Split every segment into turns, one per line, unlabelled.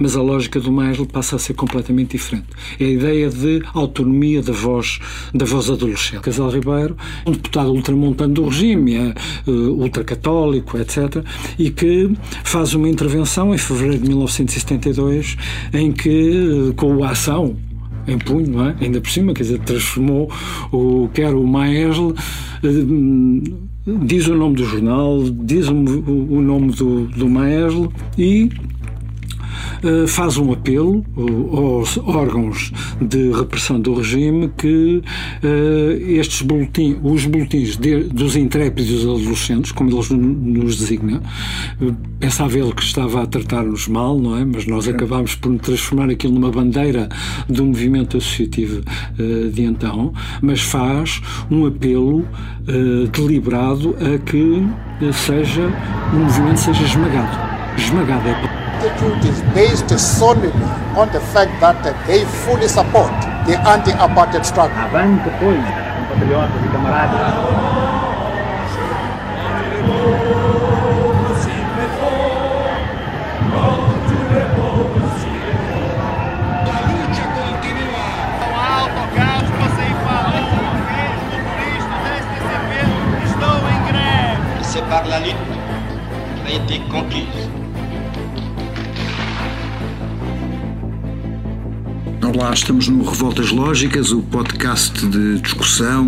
mas a lógica do Maisel passa a ser completamente diferente. É a ideia de autonomia da voz, da voz adolescente. Casal Ribeiro, um deputado ultramontano do regime, é uh, ultracatólico, etc., e que faz uma intervenção em fevereiro de 1972 em que, uh, com a ação em punho, não é? ainda por cima, quer dizer, transformou o, quer o Maesle, diz o nome do jornal, diz o, o nome do, do Maesle e faz um apelo aos órgãos de repressão do regime que uh, estes boletins, os boletins de, dos intrépidos adolescentes, como eles nos designa, uh, pensava ele que estava a tratar-nos mal, não é? Mas nós acabámos por transformar aquilo numa bandeira do movimento associativo de então, mas faz um apelo deliberado a que seja o movimento seja esmagado. Esmagado é
attitude is based solely on the fact that they fully support the anti-apartheid struggle.
Avante, pois, compatriotas e camaradas.
Par la lutte a été conquise.
Olá, estamos no Revoltas Lógicas, o podcast de discussão,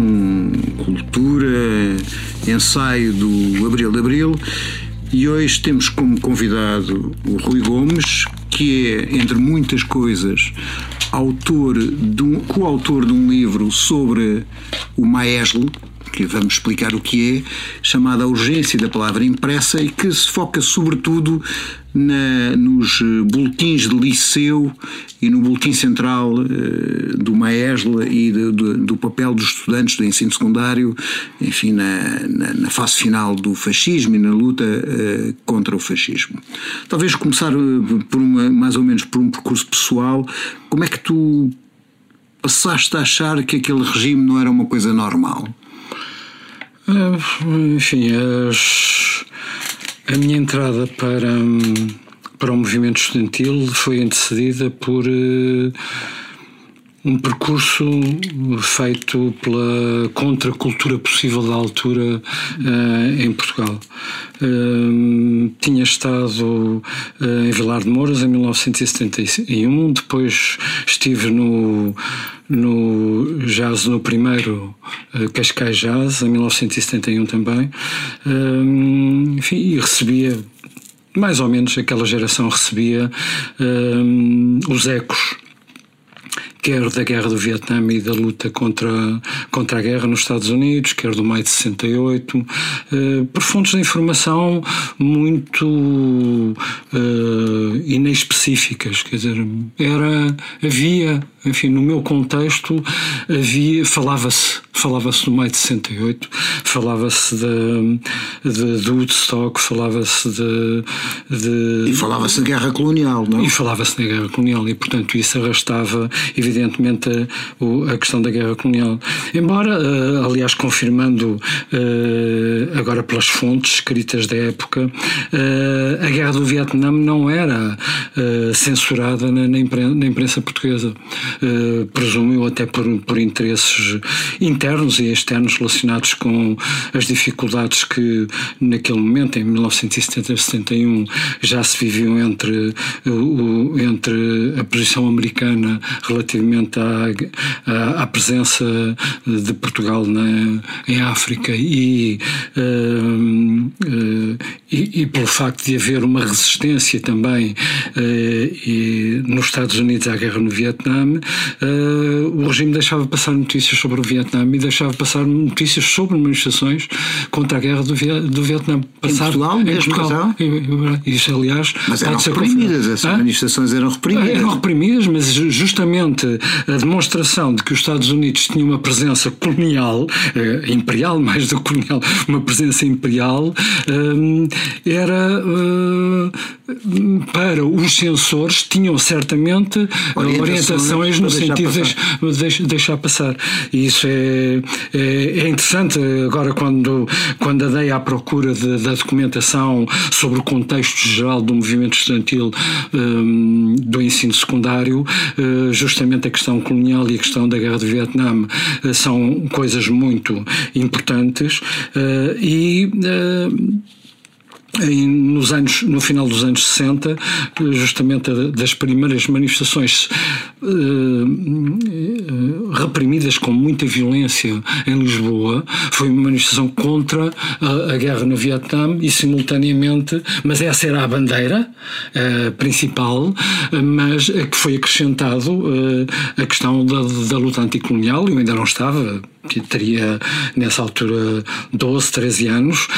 cultura, ensaio do Abril de Abril. E hoje temos como convidado o Rui Gomes, que é, entre muitas coisas, autor de um, coautor de um livro sobre o Maeslo, que vamos explicar o que é, chamada A Urgência da Palavra Impressa e que se foca sobretudo na, nos eh, boletins de liceu e no boletim central uh, do Maesla e de, do papel dos estudantes do ensino secundário, enfim, na, na, na fase final do fascismo e na luta uh, contra o fascismo. Talvez começar por uma, mais ou menos por um percurso pessoal, como é que tu passaste a achar que aquele regime não era uma coisa normal?
Uh, enfim, as, a minha entrada para, para o movimento estudantil foi antecedida por uh, um percurso feito pela contracultura possível da altura uh, em Portugal. Uh, tinha estado uh, em Vilar de Mouras em 1971, depois estive no, no jazz no primeiro Cascais Jazz em 1971 também. enfim, e recebia mais ou menos aquela geração recebia os ecos quer da guerra do Vietnã e da luta contra, contra a guerra nos Estados Unidos, quer do maio de 68, eh, por fontes de informação muito uh, inespecíficas, quer dizer, era, havia, enfim, no meu contexto, havia, falava-se, falava-se do maio de 68, falava-se de, de, de Woodstock, falava-se de, de,
E falava-se da guerra colonial, não?
E falava-se da guerra colonial, e portanto isso arrastava, evidentemente, evidentemente, a, a questão da guerra colonial. Embora, uh, aliás, confirmando uh, agora pelas fontes escritas da época, uh, a guerra do Vietnã não era censurada na, imprensa, na, imprensa, portuguesa. presumo até por, por interesses internos e externos relacionados com as dificuldades que naquele momento, em 1970-71, já se viviam entre, entre a posição americana relativamente relativamente à, à, à presença de Portugal na, em África e, uh, uh, e, e, pelo facto de haver uma resistência também uh, e, nos Estados Unidos à guerra no Vietnã, o regime deixava passar notícias sobre o Vietnã e deixava passar notícias sobre manifestações contra a guerra do, do Vietnã.
Passar, em Portugal? Em Portugal.
Isso, aliás,
mas eram reprimidas, essas manifestações eram reprimidas.
Eram reprimidas, mas justamente a demonstração de que os Estados Unidos tinham uma presença colonial, eh, imperial mais do que colonial, uma presença imperial, eh, era eh, para os censores tinham certamente orientações, no sentido de deixar, passar. E isso é, é, é, interessante agora quando, quando andei à procura de, da documentação sobre o contexto geral do movimento estudantil do ensino secundário, justamente a questão colonial e a questão da guerra do Vietnã são coisas muito importantes e em, nos anos, no final dos anos 60, justamente das primeiras manifestações eh, eh, reprimidas com muita violência em Lisboa, foi uma manifestação contra a, a, guerra no Vietnã e simultaneamente, mas essa era a bandeira eh, principal, mas que foi acrescentado a questão da, da luta anticolonial, eu ainda não estava, teria nessa altura 12, 13 anos,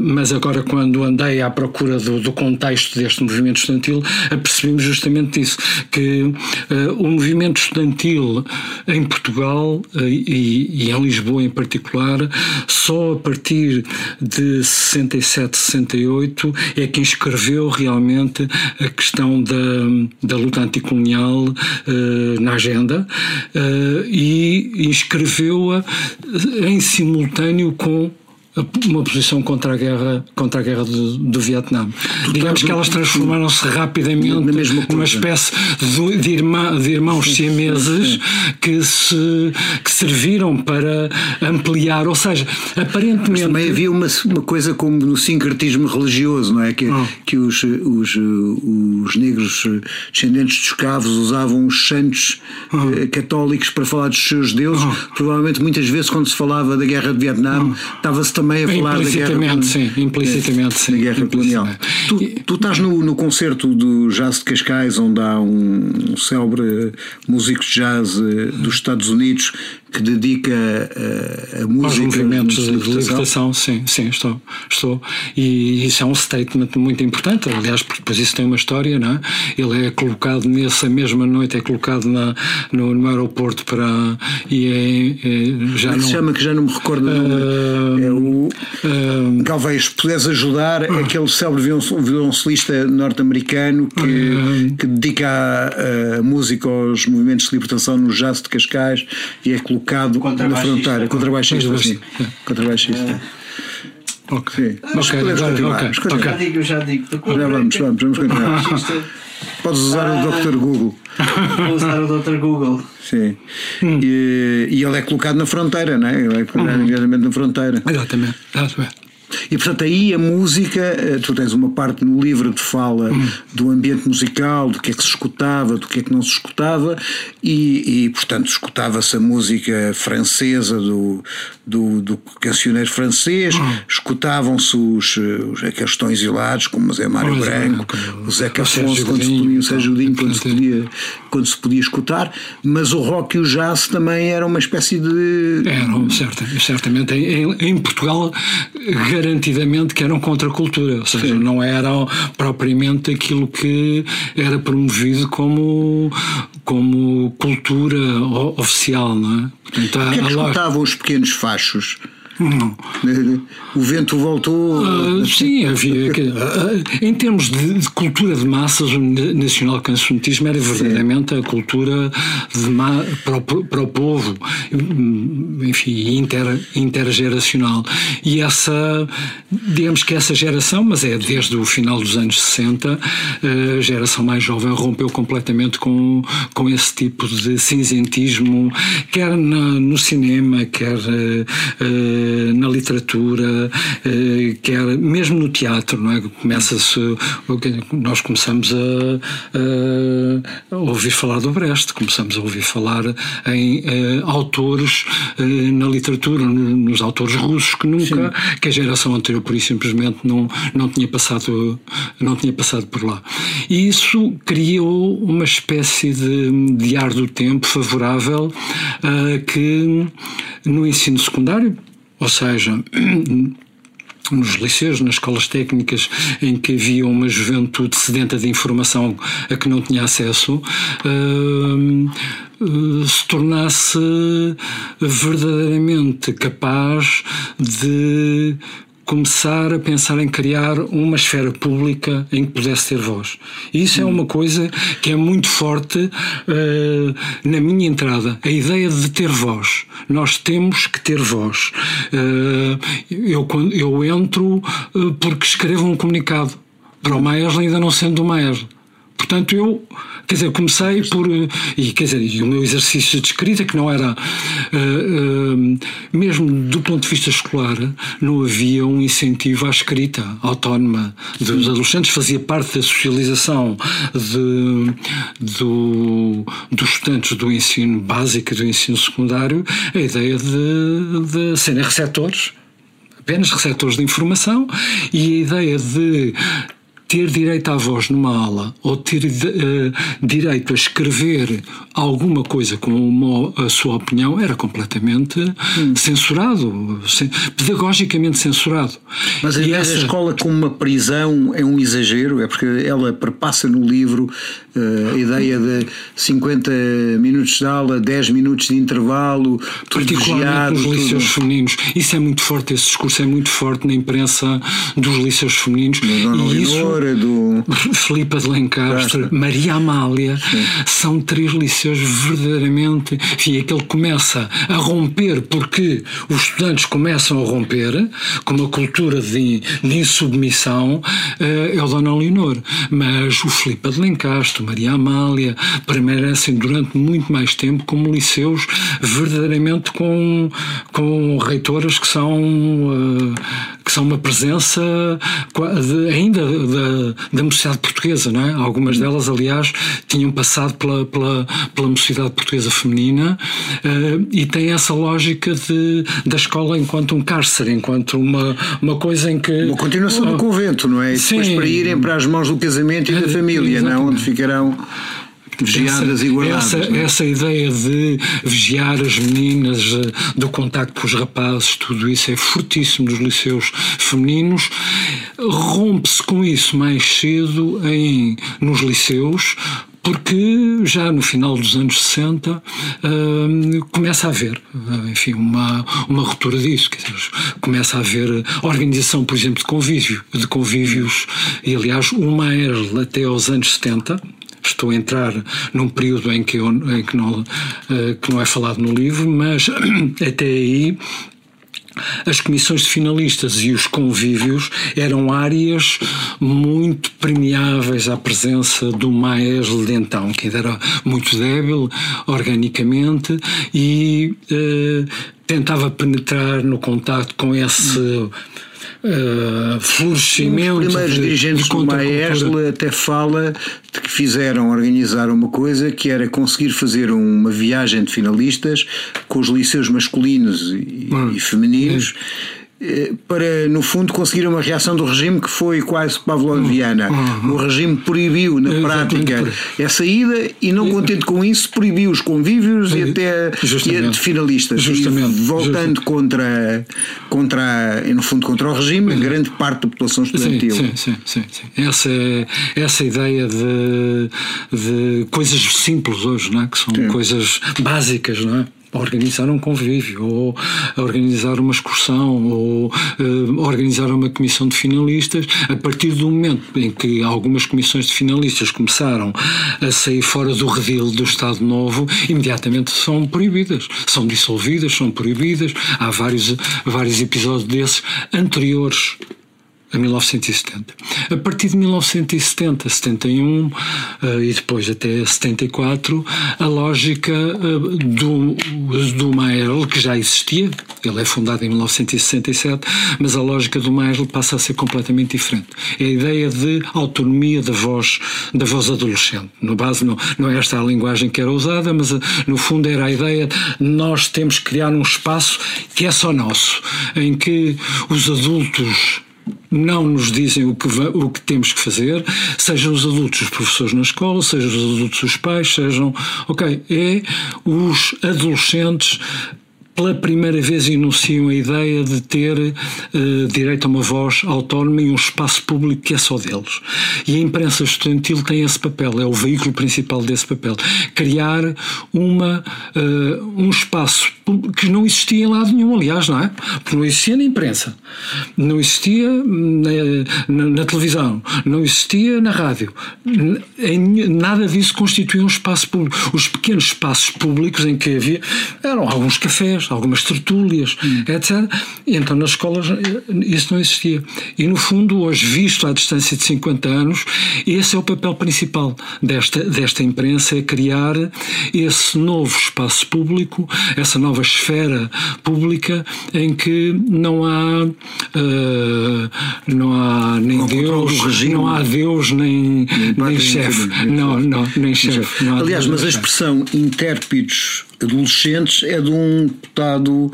mas agora quando andei à procura do, do contexto deste movimento estudantil, apercebi-me justamente disso, que uh, o movimento estudantil em Portugal uh, e, e, em Lisboa em particular, só a partir de 67, 68 é que inscreveu realmente a questão da, da luta anticolonial na agenda e inscreveu-a em simultâneo com uma posição contra a guerra contra a guerra do, do Vietnã. Digamos que elas transformaram-se rapidamente numa espécie de, de, irmã, de irmãos siameses que se que serviram para ampliar, ou seja, aparentemente Mas
também havia uma, uma coisa como no sincretismo religioso, não é que oh. que os, os os negros descendentes de escravos usavam os santos oh. católicos para falar dos seus deuses. Oh. Provavelmente muitas vezes quando se falava da guerra de Vietnã estava-se também a falar da guerra.
Sim, implicitamente, sim.
Da guerra colonial. Tu, tu estás no, no concerto do Jazz de Cascais, onde há um, um célebre músico de jazz eh, dos Estados Unidos que dedica a, eh, a música. Aos
movimentos de libertação, sim, sim, estou, estou. E isso é um statement muito importante. Aliás, depois isso tem uma história, não é? Ele é colocado nessa mesma noite, é colocado na, no, no aeroporto para. E é, é já
Como é
não.
se chama que já não me recordo. Uh, é o. Uh, puderes ajudar uh, aquele célebre violoncelista norte-americano que, uh, que dedica a, a, música aos movimentos de libertação no jazz de Cascais e é colocado colocado na fronteira, contrabaixista, sim. Contrabaixista.
Ok.
Sim. Mas okay, podemos continuar. Okay.
Okay. Já digo, já digo.
Já vamos, vamos, vamos continuar. Podes usar ah, o Dr. Google.
Vou usar o Dr. Google.
Sim. Hum. E, e, ele é colocado na fronteira, não é? Ele é colocado hum. na fronteira.
Exatamente. Exatamente.
E portanto aí a música, eh, tu tens uma parte no livro que fala do ambiente musical, do que é que se escutava, do que é que não se escutava, e, e portanto escutava-se a música francesa do, do, do cancioneiro francês, escutavam-se os, os aqueles tons isolados, como o Zé Mário Branco, o Zeca Afonso, quando se podia, o Sérgio Godinho, quando se, podia, quando se podia escutar, mas o rock e o jazz também eram uma espécie de.
Eram, certo, certamente. Em, em Portugal garantidamente que eram contra a cultura, ou seja, Sim. não eram propriamente aquilo que era promovido como, como cultura oficial, não é?
Portanto, que é que escutavam os pequenos fachos? O vento voltou.
Uh, sim, havia. Uh, em termos de, de, cultura de massas, o nacional cancionismo era verdadeiramente sim. a cultura ma, para, o, para, o, povo, enfim, inter, intergeracional. E essa, digamos que essa geração, mas é desde o final dos anos 60, a geração mais jovem rompeu completamente com, com esse tipo de cinzentismo, quer na, no cinema, quer. Uh, na literatura, eh, quer mesmo no teatro, não é? Começa-se, nós começamos a, a, ouvir falar do Brecht, começamos a ouvir falar em uh, autores na literatura, nos autores russos que nunca, Sim. que a geração anterior por isso simplesmente não, não tinha passado não tinha passado por lá. E isso criou uma espécie de, de ar do tempo favorável uh, que no ensino secundário ou seja, nos liceus, nas escolas técnicas, em que havia uma juventude sedenta de informação a que não tinha acesso, uh, uh, se tornasse verdadeiramente capaz de começar a pensar em criar uma esfera pública em que pudesse ter voz. Isso é uma coisa que é muito forte uh, na minha entrada, a ideia de ter voz. Nós temos que ter voz. Uh, eu, eu entro uh, porque escrevo um comunicado para o Maes ainda não sendo o Maes Portanto, eu, quer dizer, comecei por. E, quer dizer, e o meu exercício de escrita, que não era. Uh, uh, mesmo do ponto de vista escolar, não havia um incentivo à escrita autónoma dos adolescentes, fazia parte da socialização de, do, dos estudantes do ensino básico e do ensino secundário a ideia de, de serem receptores apenas receptores de informação e a ideia de ter direito à voz numa aula ou ter uh, direito a escrever alguma coisa com uma, a sua opinião era completamente hum. censurado, pedagogicamente censurado.
Mas a essa... escola como uma prisão é um exagero, é porque ela perpassa no livro uh, a ideia de 50 minutos de aula, 10 minutos de intervalo,
particularmente nos liceus femininos. Isso é muito forte, esse discurso é muito forte na imprensa dos liceus femininos.
E isso do.
Filipa de Lencastre, Maria Amália, Sim. são três liceus verdadeiramente. Enfim, é que ele começa a romper, porque os estudantes começam a romper com uma cultura de, de insubmissão, eh, é o Dona Leonor. Mas o Filipa de Lencastre, Maria Amália, permanecem durante muito mais tempo como liceus verdadeiramente com, com reitoras que são, uh, que são uma presença ainda da da, mocidade portuguesa, não é? Algumas delas, aliás, tinham passado pela, pela, pela mocidade portuguesa feminina uh, e tem essa lógica de, da escola enquanto um cárcere, enquanto uma, uma coisa em que.
Uma continuação do convento, não é? E depois para irem para as mãos do casamento e da família, não é? Onde ficarão vigiadas essa, e guardadas.
Essa, é? essa ideia de vigiar as meninas, eh, do contacto com os rapazes, tudo isso é fortíssimo nos liceus femininos. Rompe-se com isso mais cedo em, nos liceus, porque já no final dos anos 60 uh, começa a haver, uh, enfim, uma, uma ruptura disso. Dizer, começa a haver organização, por exemplo, de convívio, de convívios, e aliás, uma era até aos anos 70 estou a entrar num período em que, eu, em que, não, uh, que não é falado no livro, mas até aí as comissões de finalistas e os convívios eram áreas muito premiáveis à presença do maestro de então, que ainda era muito débil organicamente e eh, tentava penetrar no contato com esse uh, florescimento.
Os primeiros de, dirigentes de do Maestro até fala de que fizeram organizar uma coisa que era conseguir fazer uma viagem de finalistas com os liceus masculinos e, hum. e femininos. Para, no fundo, conseguir uma reação do regime que foi quase pavloviana. Uhum. O regime proibiu, na prática, essa ida e, não contente com isso, proibiu os convívios e até e de finalistas. Justamente. E voltando Just... contra, contra, no fundo, contra o regime, grande parte da população estudantil.
Sim, sim, sim. sim. Essa, essa ideia de, de coisas simples hoje, não é? que são sim. coisas básicas, não é? Organizar um convívio, ou organizar uma excursão, ou uh, organizar uma comissão de finalistas, a partir do momento em que algumas comissões de finalistas começaram a sair fora do redil do Estado Novo, imediatamente são proibidas, são dissolvidas, são proibidas. Há vários, vários episódios desses anteriores a 1970. A partir de 1970, 71 uh, e depois até 74, a lógica uh, do, do Maerl, que já existia, ele é fundado em 1967, mas a lógica do Maerl passa a ser completamente diferente. É a ideia de autonomia da voz, da voz adolescente. No base, não, não é esta a linguagem que era usada, mas uh, no fundo era a ideia de nós temos que criar um espaço que é só nosso, em que os adultos não nos dizem o que, o que temos que fazer, sejam os adultos os professores na escola, sejam os adultos os pais, sejam. Ok, é os adolescentes pela primeira vez enunciam a ideia de ter uh, direito a uma voz autónoma e um espaço público que é só deles. E a imprensa estudantil tem esse papel, é o veículo principal desse papel. Criar uma, uh, um espaço que não existia em lado nenhum, aliás, não é? Porque não existia na imprensa, não existia na, na, na televisão, não existia na rádio. Em, nada disso constituía um espaço público. Os pequenos espaços públicos em que havia eram alguns cafés algumas tertúlias, etc. E então nas escolas eh, isso não existia. E no fundo, hoje, visto à distância de 50 anos, esse é o papel principal desta, desta imprensa, é criar esse novo espaço público, essa nova esfera pública em que não há, uh, não há nem
controle
Deus,
regime.
não há Deus nem, nem, chefe.
nem- nem
Não, não, nem chefe. Não
Aliás, mas a
chefe.
expressão intérpidos adolescentes é de um deputado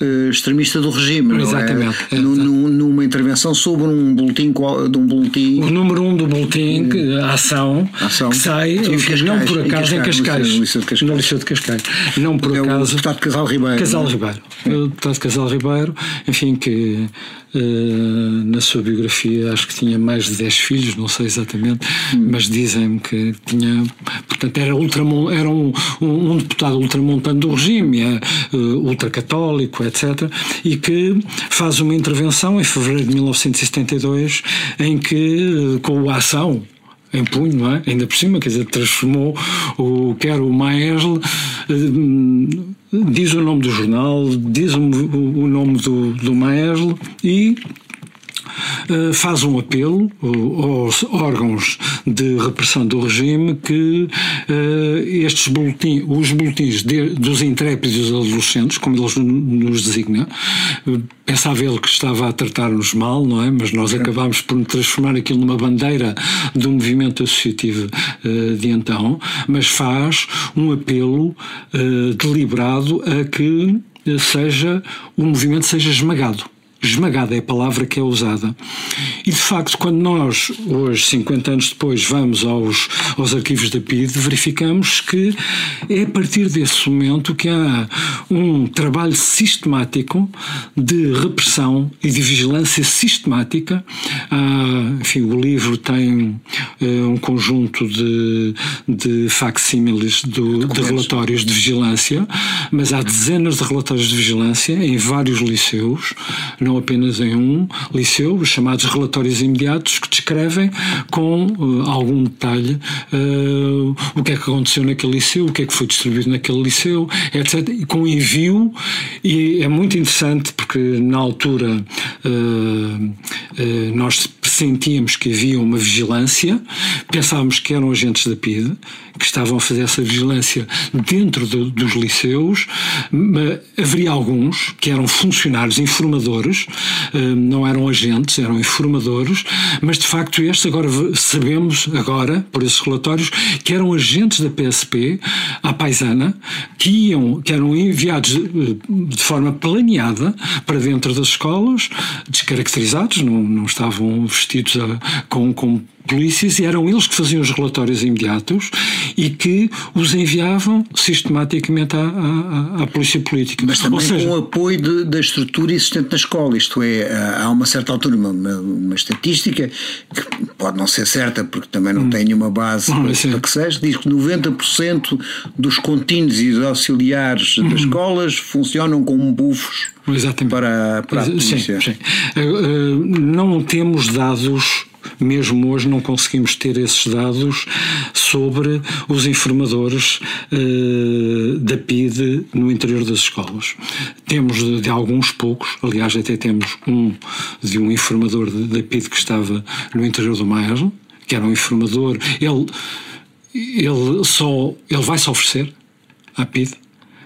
eh, extremista do regime, não é?
Exatamente, é,
Nu-
exato.
nu- numa intervenção sobre um boletim, de um boletim
O número um do boletim, que- a ação,
Ação.
que sai,
Em Cascais,
não por
em
acaso, em
Cascais, no de Cascais.
no Liceu de Cascais. Não por
é o
acaso.
deputado Casal Ribeiro.
Casal
é?
Ribeiro. O deputado Casal Ribeiro, enfim, que na sua biografia acho que tinha mais de 10 filhos, não sei exatamente,
Hum.
mas dizem-me que tinha. Portanto, era, ultramon, era um, um, um deputado ultramontano do regime, é, eh, ultracatólico, etc. E que faz uma intervenção em fevereiro de 1972 em que, eh, com a ação em punho, não é? Ainda por cima, quer dizer, transformou o quer o Maesle, eh, diz o nome do jornal, diz o, o nome do, do Maesle e faz um apelo uh, aos órgãos de repressão do regime que eh, estes boletins, os boletins de- dos intrépidos adolescentes, como eles nos designam, eh, pensava ele que estava a tratar-nos mal, não é? Mas nós acabámos por transformar aquilo numa bandeira do movimento associativo eh, de então, mas faz um apelo eh, deliberado a que eh, seja o movimento seja esmagado esmagada é a palavra que é usada. E de facto, quando nós, hoje, 50 anos depois, vamos aos, aos arquivos da PIDE, verificamos que é a partir desse momento que há um trabalho sistemático de repressão e de vigilância sistemática. Há, enfim, o livro tem eh, um conjunto de, de facsímiles de relatórios de vigilância, mas há dezenas de relatórios de vigilância em vários liceus, não apenas em um liceu, os chamados relatórios imediatos, que descrevem com eh, algum detalhe eh, o que é que aconteceu naquele liceu, o que é que foi distribuído naquele liceu, etc. E com envio, e é muito interessante porque na altura eh, nós pressentíamos que havia uma vigilância, pensávamos que eram agentes da PIDE, que estavam a fazer essa vigilância dentro do- dos liceus, haveria alguns que eram funcionários, informadores, eh, não eram agentes, eram informadores, mas de facto estes agora sabemos agora, por esses relatórios, que eram agentes da PSP à paisana, que iam, que eram enviados eh, de forma planeada para dentro das escolas, descaracterizados, não, não estavam vestidos a- com, com polícias e eram eles que faziam os relatórios imediatos e que os enviavam sistematicamente à, à- à polícia política.
Mas também
seja,
com o apoio de- da estrutura existente na escola, isto é, há uma certa altura uma, uma- estatística que pode não ser certa porque também não tem nenhuma base
Hum,
para,
sim.
para que seja, diz que 90% dos contínuos e dos auxiliares
Hum.
das escolas funcionam como bufos
Exatamente.
para, para a
Sim,
polícia.
sim. Eh, eh, Não temos dados, mesmo hoje não conseguimos ter esses dados sobre os informadores eh, da PIDE no interior das escolas. Temos de, de alguns poucos, aliás, até temos um de um informador da PIDE que estava no interior do Maeslo, que era um informador. Ele, ele, só, ele vai se oferecer à PIDE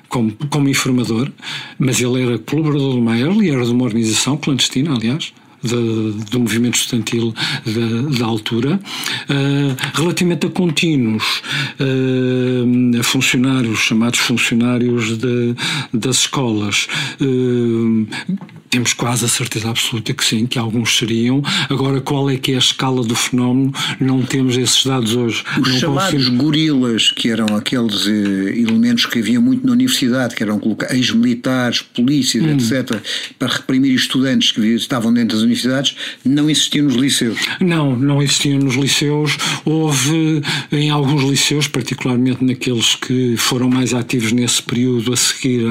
como, como informador, mas ele era colaborador do Maier e era de uma organização clandestina, aliás, de- do movimento estudantil da, da altura. Ah, relativamente a contínuos, ah, funcionários, chamados funcionários de- das escolas, ah, temos quase a certeza absoluta que sim, que alguns seriam. Agora, qual é que é a escala do fenómeno? Não temos esses dados hoje.
Os
não
chamados gorilas, que eram aqueles eh, elementos que havia muito na universidade, que eram ex-militares, polícias,
Hum.
etc., para reprimir estudantes que estavam dentro das universidades, não existiam nos liceus.
Não, não existiam nos liceus. Houve em alguns liceus, particularmente naqueles que foram mais ativos nesse período a seguir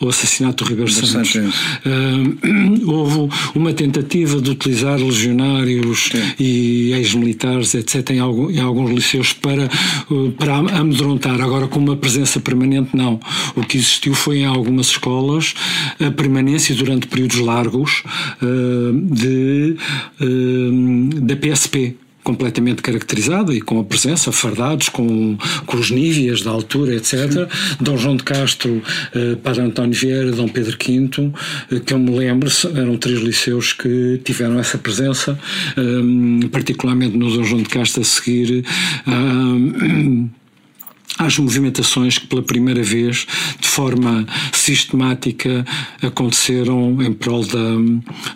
ao assassinato do Ribeiro Santos,
Santos.
ah, houve uma tentativa de utilizar legionários e ex-militares, etc., em, algum, em, alguns liceus para, uh, para amedrontar. Agora, com uma presença permanente, não. O que existiu foi em algumas escolas a permanência durante períodos largos uh, de, uh, da PSP completamente caracterizada e com a presença, fardados, com, com os níveis da altura, etc. Sim. Dom João de Castro, eh, Padre António Vieira, Dom Pedro V, eh, que eu me lembro, eram três liceus que tiveram essa presença, eh, particularmente no Dom João de Castro a seguir. Eh, às movimentações que pela primeira vez, de forma sistemática, aconteceram em prol da,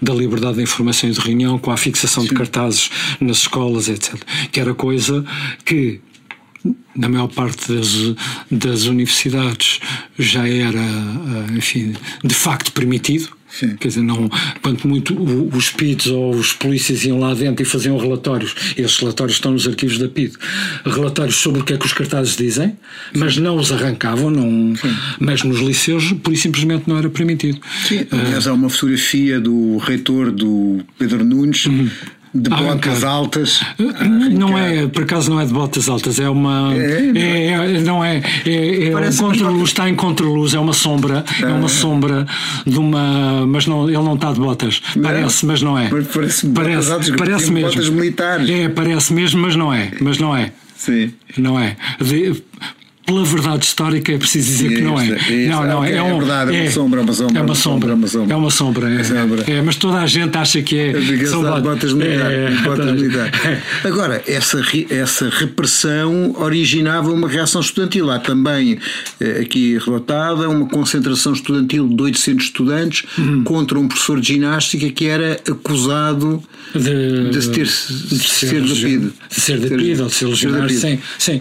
da liberdade de informação e de reunião, com a fixação Sim. de cartazes nas escolas, etc. Que era coisa que na maior parte das, das universidades já era, eh, enfim, de facto permitido, Sim. Quer dizer, não, quanto muito os PIDs ou os polícias iam lá dentro e faziam relatórios, esses relatórios estão nos arquivos da PID, relatórios sobre o que é que os cartazes dizem, mas não os arrancavam, não, mas nos liceus, por simplesmente não era permitido.
Sim, aliás, uh, há uma fotografia do reitor do Pedro Nunes. Uhum de ah, botas altas.
Não é, por acaso não é de botas altas, é uma. É, é, é não é. é, é um contra-luz, está em contra-luz, é uma sombra, é uma ah. sombra de uma. Mas não, ele não está de botas. Parece, mas não é.
Mas parece, parece,
altas, parece mesmo.
Botas militares.
É, parece mesmo, mas não é. Mas não é.
Sim.
Não é. De, pela verdade histórica é preciso dizer que não é. Não, não, é,
é, um, é verdade, é uma sombra, uma sombra.
É uma sombra, uma sombra. É uma sombra, é, é, mas toda a gente acha que é.
São botas militares. Botas militares. Agora, essa, essa repressão originava uma reação estudantil. Há também, eh, aqui relatada, uma concentração estudantil de 800 estudantes hum. contra um professor de ginástica que era acusado de, de, ter, de, de ser depido.
De ser depido ou de ser legionário, sim. sim.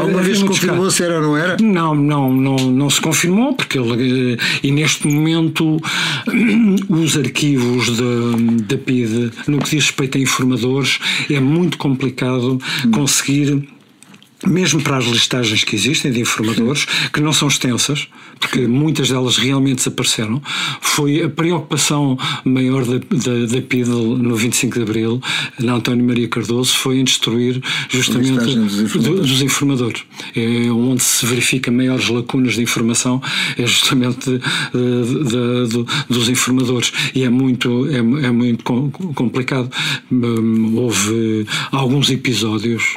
Alguma vez confirmou se era ou não era?
Não, não, não, não se confirmou, porque ele, eh, e neste momento os arquivos da PID, no que diz respeito a informadores, é muito complicado conseguir mesmo para as listagens que existem de informadores, que não são extensas, porque muitas delas realmente desapareceram, foi a preocupação maior da, da, da PIDL no 25 de Abril, na António Maria Cardoso, foi em destruir justamente dos informadores. dos informadores. É onde se verifica maiores lacunas de informação, é justamente de, de, de, dos informadores. E é muito, é, é muito complicado. Hum, houve alguns episódios,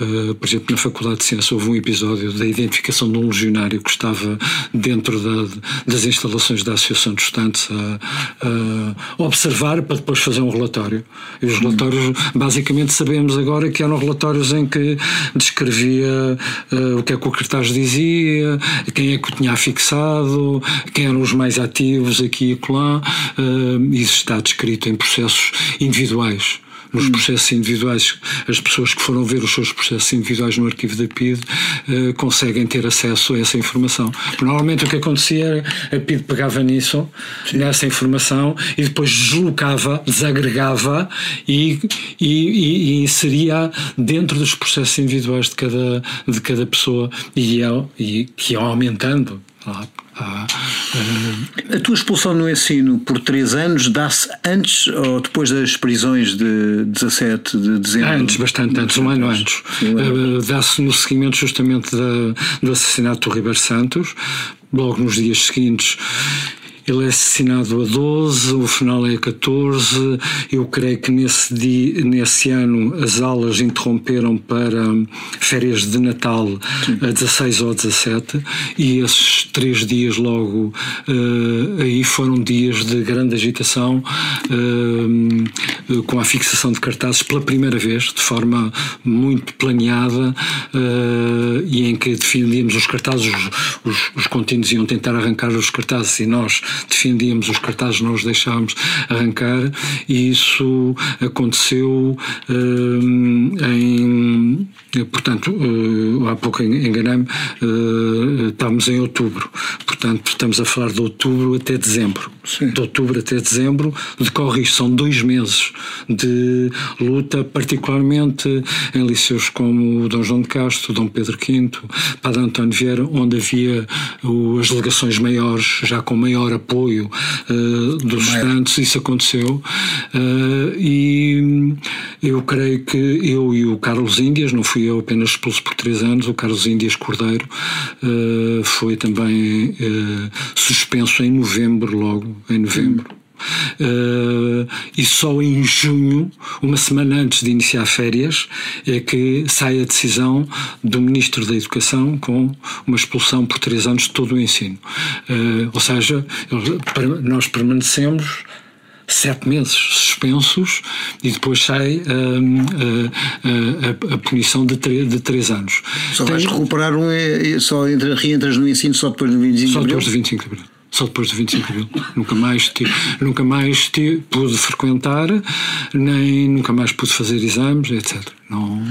uh, por exemplo, na Faculdade de Ciência houve um episódio da identificação de um legionário que estava dentro da, das instalações da Associação de Estudantes a, a, observar para depois fazer um relatório. E os relatórios, basicamente, sabemos agora que eram relatórios em que descrevia uh, o que é que o cartaz dizia, quem é que o tinha fixado, quem eram os mais ativos aqui e lá. Uh, isso está descrito em processos individuais nos processos individuais, as pessoas que foram ver os seus processos individuais no arquivo da PID uh, conseguem ter acesso a essa informação. Porque normalmente o que acontecia era a PID pegava nisso, Sim. nessa informação, e depois deslocava, desagregava e, e, e, e inseria dentro dos processos individuais de cada, de cada pessoa e, ia, e que iam aumentando.
A tua expulsão no ensino por três anos dá-se antes ou depois das prisões de 17 de dezembro?
Antes, bastante antes, um ano antes. Uh, dá-se no seguimento justamente da, do assassinato do Ribeiro Santos, logo nos dias seguintes ele é assassinado a 12, o final é a 14. Eu creio que nesse, dia, nesse ano as aulas interromperam para férias de Natal Sim. a 16 ou 17 e esses três dias logo uh, aí foram dias de grande agitação uh, com a fixação de cartazes pela primeira vez, de forma muito planeada uh, e em que defendíamos os cartazes, os, os, os contínuos iam tentar arrancar os cartazes e nós defendíamos os cartazes, não os deixávamos arrancar, e isso aconteceu uh, em Portanto, eh, há pouco en- enganei-me, eh, estamos em outubro. Portanto, estamos a falar de outubro até dezembro. De outubro até dezembro decorre isto. São dois meses de luta, particularmente em liceus como o Dom João de Castro, Dom Pedro V, Padre António Vieira, onde havia as delegações maiores, já com maior apoio eh, dos estudantes. Isso aconteceu. Eh, e eu creio que eu e o Carlos Índias, não fui eu apenas expulso por três anos, o Carlos Índias Cordeiro eh, foi também eh, suspenso em novembro, logo, em novembro. Eh, e só em junho, uma semana antes de iniciar férias, é que sai a decisão do Ministro da Educação com uma expulsão por três anos de todo o ensino. Eh, ou seja, nós permanecemos sete meses suspensos e depois sai hum, a, a- a punição de, tre- de três anos.
Só
Tem-
vais recuperar um, é- só entra, reentras no ensino só depois do 25 de
só
abril?
depois do 25 de Abril. Só depois do 25 de Abril. nunca mais, ti- nunca mais ti- pude frequentar, nem nunca mais pude fazer exames, etc. Não,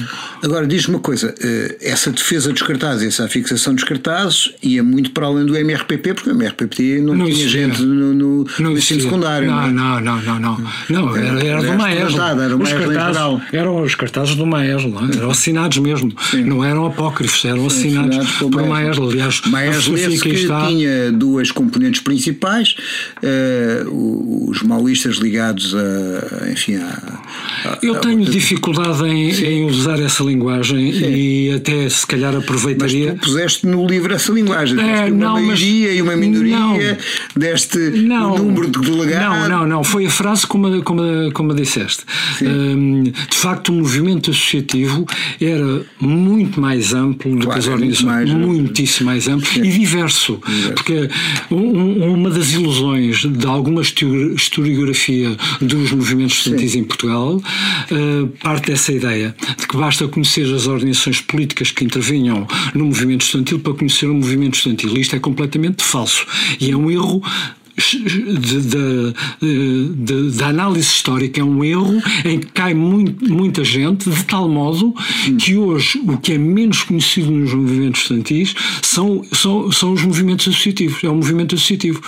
Agora, diz-me uma coisa: eh, essa defesa dos cartazes, essa fixação dos cartazes ia muito para além do MRPP, porque o MRPP não,
Não
tinha
existia.
gente no, no, no ensino secundário.
Não,
é?
não, não, não, não. Não, era, era
Era
do Maeslo.
era
Os cartazes-. Eram os cartazes do Maeslo, não é? eram assinados mesmo. Não eram apócrifos, eram assinados,
assinados pelo
por
Maeslo.
Aliás, a
Maeslo esse
que está.
tinha duas componentes principais, eh, os maoístas ligados a, enfim, a, a-
Eu
a-
tenho dificuldade em, em usar essa linguagem e até se calhar
Mas
aproveitaria.
tu puseste no livro essa linguagem,
É,
uma
não, mas-
maioria e uma minoria,
não.
deste
Não,
número de delegados.
Não, não, não. Foi a frase como, como, como disseste. Hum, de facto, o movimento associativo era muito mais amplo do
Claro,
que as
é muito
organizações.
mais,
muitíssimo mais amplo e diverso. Porque um- um- uma das ilusões de alguma histori- historiografia dos movimentos estudantis em Portugal eh, parte dessa ideia de que basta conhecer as organizações políticas que intervinham no movimento estudantil para conhecer o movimento estudantil. Isto é completamente falso e é um erro da análise histórica é um erro em que cai muito- muita gente de tal modo que hoje o que é menos conhecido nos movimentos estudantis são, são, são os movimentos associativos é o movimento associativo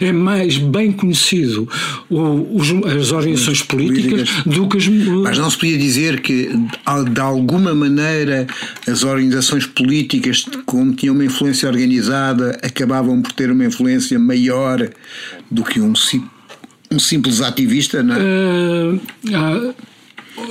é mais bem conhecido os- as organizações políticas,
políticas.
do que as
Mas não se podia dizer que, de alguma maneira, as organizações políticas, como tinham uma influência organizada, acabavam por ter uma influência maior do que um, um simples ativista, não é?
Ah,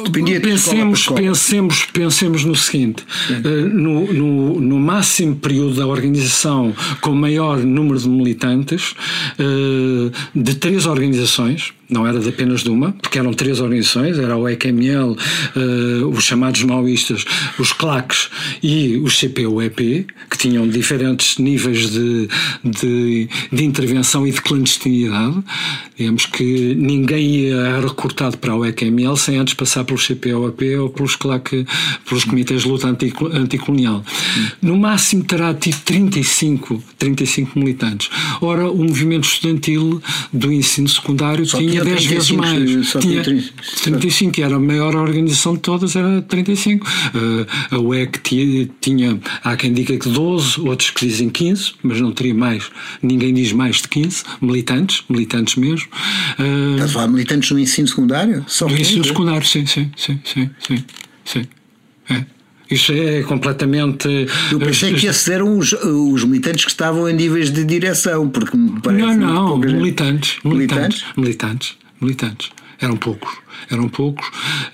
Dependia de
pensemos,
escola.
pensemos, pensemos no seguinte: eh, no, no, no máximo período da organização com maior número de militantes, eh, de três organizações, não era de apenas de uma, porque eram três organizações: era o EQML, eh, os chamados maoístas, os CLACs e os CPUEP, que tinham diferentes níveis de, de, de intervenção e de clandestinidade. Digamos que ninguém ia recortado para o EQML sem antes passar pelo CPOAP ou pelos, CLAC, pelos comitês de luta antico- anticolonial. No máximo terá tido 35, 35 militantes. Ora, o movimento estudantil do ensino secundário
Só
tinha
tinha
10 vezes
35,
mais.
só
tinha
tinha
35, era a maior organização de todas, era 35. Eh, a UEC tinha, tinha, há quem diga que 12, outros que dizem 15, mas não teria mais, ninguém diz mais de 15, militantes, militantes mesmo. Eh,
Estás a falar militantes no ensino secundário? Só
do ensino
15?
secundário, sim, sim, sim, sim, sim. sim. Isso é completamente.
Eu pensei que esses eram os, os militantes que estavam em níveis de direção, porque me parece
Não, não, militantes, militantes,
Militantes?
militantes. Eram poucos, eram poucos,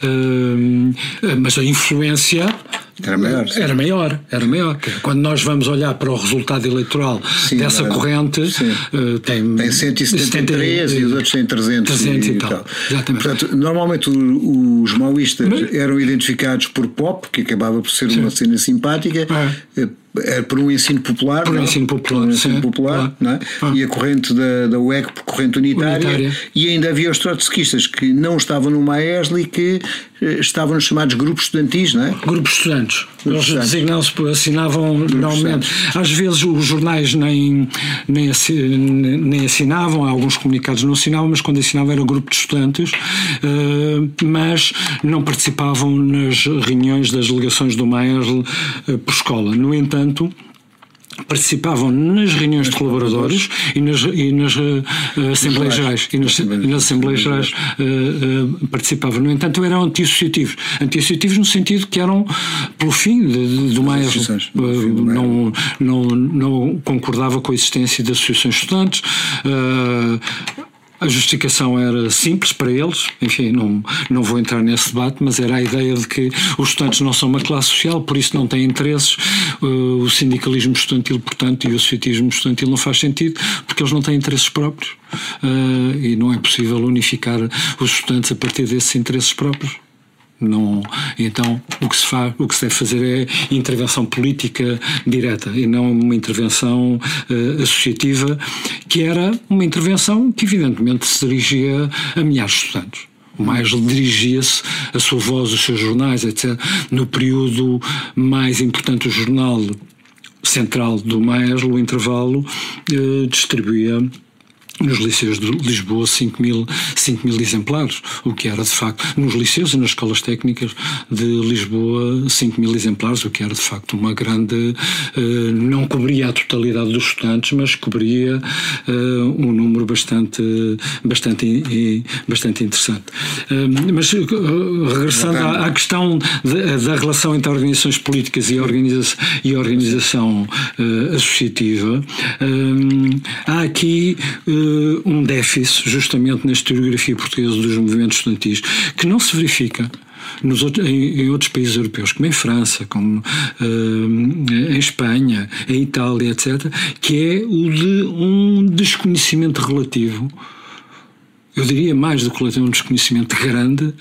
hum, mas a influência
Era maior, sim.
Era maior, era maior. Quando nós vamos olhar para o resultado eleitoral
Sim,
dessa
era-
corrente,
sim.
eh, tem,
Tem 173 e os outros têm 300,
300 e tal. Exatamente.
Portanto, normalmente os maoístas eram identificados por pop, que acabava por ser uma cena simpática,
É.
é por um ensino popular,
Por um
não?
ensino popular,
Por um ensino popular, não é? E a corrente da, da UEC por corrente unitária,
Unitária.
e ainda havia os trotskistas que não estavam no Maesl e que eh, estavam nos chamados grupos estudantis, não é?
Grupos estudantes.
Grupos
Eles designavam-se, assinavam normalmente. Às vezes os jornais nem, nem, nem assinavam, alguns comunicados não assinavam, mas quando assinavam era grupo de estudantes, eh, mas não participavam nas reuniões das delegações do Maesl eh, por escola. No entanto, participavam nas reuniões de colaboradores e nas, e nas eh, Assembleias Gerais. E nas, nas Assembleias Gerais eh, eh, participavam. No entanto, eram antissociativos. Antissociativos no sentido que eram pelo fim de, de, do Maesl.
associações,
Eh,
pelo fim do Maesl.
não, não, não concordava com a existência de associações de estudantes. A justificação era simples para eles, enfim, não, não vou entrar nesse debate, mas era a ideia de que os estudantes não são uma classe social, por isso não têm interesses. eh, O sindicalismo estudantil, portanto, e o associativismo estudantil não faz sentido, porque eles não têm interesses próprios. eh, E não é possível unificar os estudantes a partir desses interesses próprios. Não, então o que se faz, o que se deve fazer é intervenção política direta e não uma intervenção eh, associativa que era uma intervenção que evidentemente se dirigia a milhares de estudantes. Mais dirigia-se a sua voz, os seus jornais, etc. No período mais importante, o jornal central do Maeslo, o intervalo, eh, distribuía nos liceus de Lisboa 5 mil, 5 mil exemplares, o que era de facto, nos liceus e nas escolas técnicas de Lisboa 5 mil exemplares, o que era de facto uma grande, eh, não cobria a totalidade dos estudantes, mas cobria eh, um número bastante, bastante, i- bastante interessante. Eh, mas eh, regressando à, à questão da, da relação entre organizações políticas e e organização eh, associativa, eh, há aqui eh, um déficit, justamente na historiografia portuguesa dos movimentos estudantis, que não se verifica. Nos em, em outros países europeus, como em França, como eh, em Espanha, em Itália, etc., que é o de um desconhecimento relativo eu diria mais do que relativo, um desconhecimento grande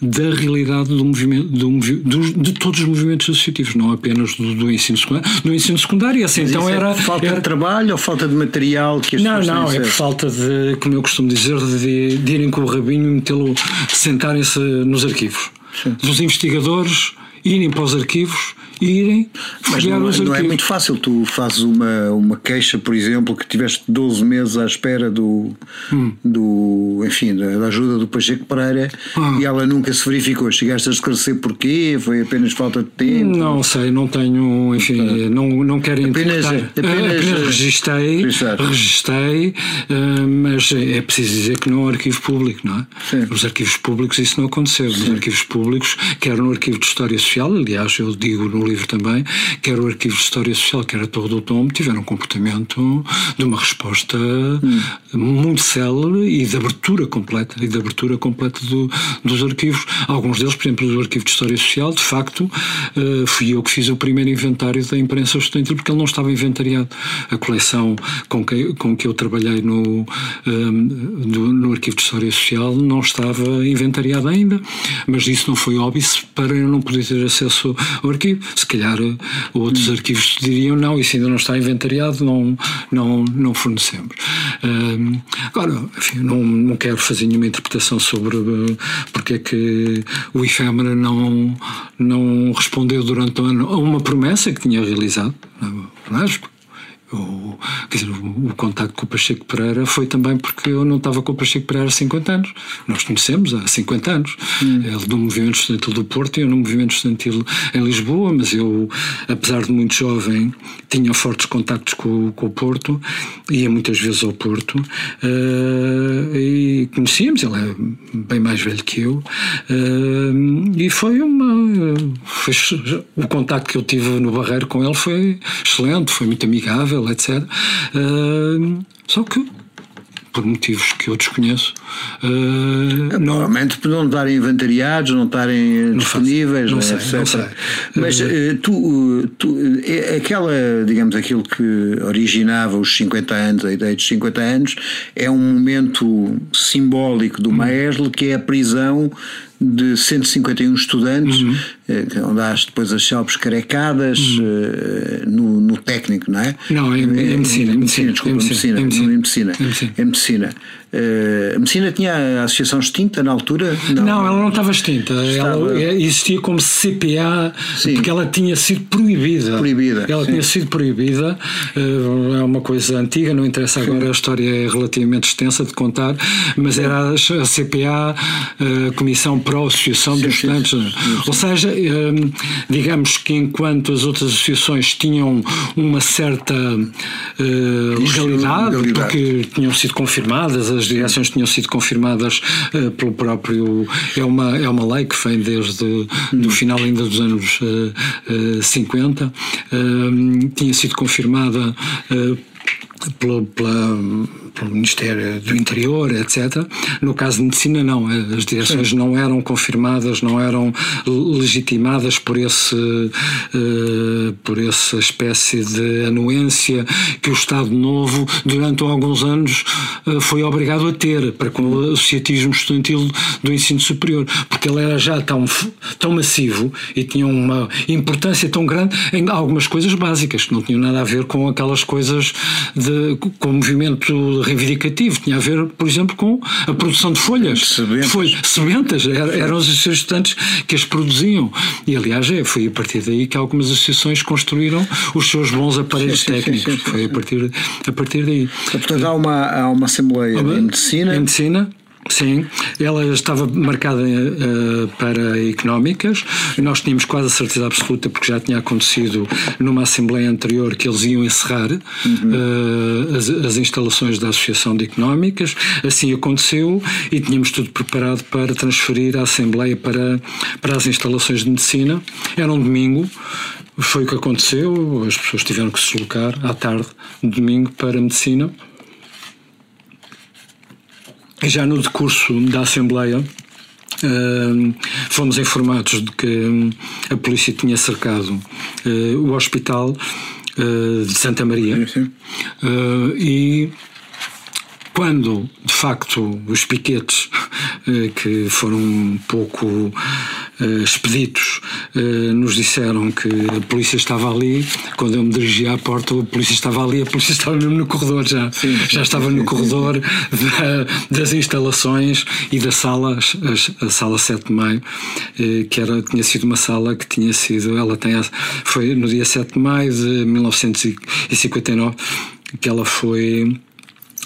da realidade do movimento, do de todos os movimentos associativos, não apenas do, do ensino secundário. Do ensino secundário, assim,
Mas
então
é
era.
falta
era-
de trabalho ou falta de material que as
não, não, é por falta de, como eu costumo dizer, de, de irem com o rabinho e metê-lo, sentarem-se nos arquivos. Dos investigadores irem para os arquivos irem
Mas não,
os
não é
arquivos.
muito fácil. Tu fazes uma, uma queixa, por exemplo, que tiveste 12 meses à espera do,
Hum.
do enfim, da, da ajuda do Pacheco Pereira
Ah.
e ela nunca se verificou. Chegaste a esclarecer porquê? Foi apenas falta de tempo?
Não sei, não tenho, enfim, não, não quero
Apenas- apenas,
apenas registrei,
registrar.
registrei, eh, mas é preciso dizer que não é um arquivo público, não é?
Sim.
Nos arquivos públicos isso não aconteceu. Nos arquivos públicos, quer no arquivo de História Social, aliás, eu digo no livro também, quer o arquivo de História Social, quer a Torre do Tombo, tiveram um comportamento de uma resposta muito célere e de abertura completa, e de abertura completa do- dos arquivos. Alguns deles, por exemplo, do arquivo de História Social, de facto, eh, fui eu que fiz o primeiro inventário da imprensa estudantil, porque ele não estava inventariado. A coleção com que, com que eu trabalhei no, ehm, no arquivo de História Social não estava inventariada ainda, mas isso não foi óbvio para eu não poder ter acesso ao arquivo. Se calhar eh, outros arquivos diriam não, isso ainda não está inventariado, não, não, não fornecemos. Ehm, agora, enfim, não, não quero fazer nenhuma interpretação sobre eh, porque é que o Efêmera não, não respondeu durante o ano a uma promessa que tinha realizado. Não é? O, quer dizer, o, o contacto com o Pacheco Pereira foi também porque eu não estava com o Pacheco Pereira há 50 anos. Nós conhecemos há 50 anos. Ele no movimento estudantil do Porto e eu no movimento estudantil em Lisboa, mas eu, apesar de muito jovem, tinha fortes contactos com, com o Porto, ia muitas vezes ao Porto eh, e conhecíamos. Ele é bem mais velho que eu eh, e foi uma. Foi, o contacto que eu tive no Barreiro com ele foi excelente, foi muito amigável, etc. Eh, só que, por motivos que eu desconheço, eh, não,
Normalmente por não estarem inventariados, não estarem disponíveis,
não
né,
sei,
etc.
não sei.
Mas eh, tu, tu eh, aquela, digamos, aquilo que originava os 50 anos, a ideia dos 50 anos, é um momento simbólico
Hum.
do Maeslo, que é a prisão de 151 estudantes,
Uhum.
Eh, onde há depois as célebres carecadas
Uhum.
eh, no, técnico, não é?
Não, em- em medicina,
Em medicina, desculpa,
em medicina,
medicina.
em medicina.
medicina.
Em medicina.
Em medicina. Eh, a medicina tinha a associação extinta na altura?
Não, ela não estava extinta. Ela é, existia como CPA,
Sim.
porque ela tinha sido proibida.
Proibida,
Ela
sim.
tinha sido proibida. eh, É uma coisa antiga, não interessa agora, a história é relativamente extensa de contar, mas era a CPA, a Comissão Pró-Associação dos
sim,
Estudantes. Ou seja, digamos que enquanto as outras associações tinham uma certa eh, legalidade,
legalidade.
porque tinham sido confirmadas, as direções tinham sido confirmadas eh, pelo próprio. É uma, é uma lei que vem desde do final ainda dos anos eh, eh, 50, eh, tinha sido confirmada. pelo, pela- pelo Ministério do Interior, etc. No caso de medicina, não. As direções não eram confirmadas, não eram legitimadas por esse eh, por essa espécie de anuência que o Estado Novo, durante alguns anos, eh, foi obrigado a ter para com o associatismo estudantil do ensino superior, porque ele era já tão, tão massivo e tinha uma importância tão grande em algumas coisas básicas, que não tinham nada a ver com aquelas coisas de, com o movimento reivindicativo, tinha a ver, por exemplo, com a produção de folhas.
Sebentas.
Folhas, sementas, era- eram os estudantes que as produziam. E aliás, é, foi a partir daí que algumas associações construíram os seus bons aparelhos
Sim, sim,
técnicos.
sim,
foi a partir, a partir daí.
Portanto, há uma, há uma Assembleia de Medicina.
Em medicina. Sim, ela estava marcada eh, para económicas. Nós tínhamos quase a certeza absoluta, porque já tinha acontecido numa Assembleia anterior, que eles iam encerrar eh, as, as instalações da Associação de Económicas. Assim aconteceu e tínhamos tudo preparado para transferir a Assembleia para, para as instalações de medicina. Era um domingo. Foi o que aconteceu, as pessoas tiveram que se deslocar à tarde, de domingo, para a medicina. Já no decurso da Assembleia hum, fomos informados de que hum, a polícia tinha cercado eh, o hospital eh, de Santa Maria. Eh, e quando de facto os piquetes que foram um pouco eh, expeditos eh, nos disseram que a polícia estava ali. Quando eu me dirigi à porta a polícia estava ali a polícia estava mesmo no corredor já já estava no corredor da- das instalações e da sala a, a sala 7 de maio eh, que era, tinha sido uma sala que tinha sido ela tem foi no dia 7 de maio de 1959 que ela foi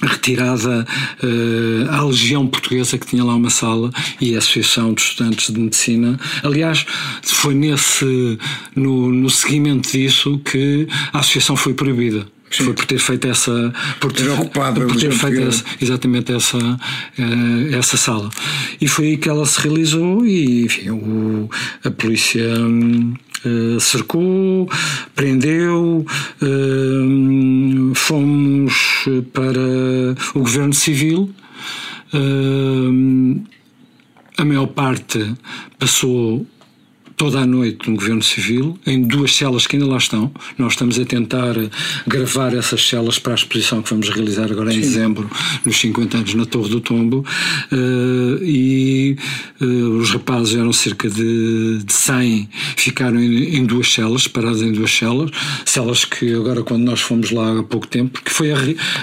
retirada eh, à Legião Portuguesa que tinha lá uma sala e a Associação de Estudantes de Medicina. Aliás, foi nesse no, no seguimento disso que a associação foi proibida. Foi por ter feito essa por ter,
ocupado
por ter feito essa, exatamente essa eh, essa sala e foi aí que ela se realizou e enfim o, a polícia hum, cercou prendeu hum, fomos para o governo civil. Hum, a maior parte passou toda a noite no Governo Civil, em duas celas que ainda lá estão. Nós estamos a tentar gravar essas celas para a exposição que vamos realizar agora em dezembro, nos 50 anos na Torre do Tombo. Eh, e eh, os rapazes eram cerca de, de 100, ficaram em, em duas celas, parados em duas celas. Celas que agora, quando nós fomos lá há pouco tempo, que foi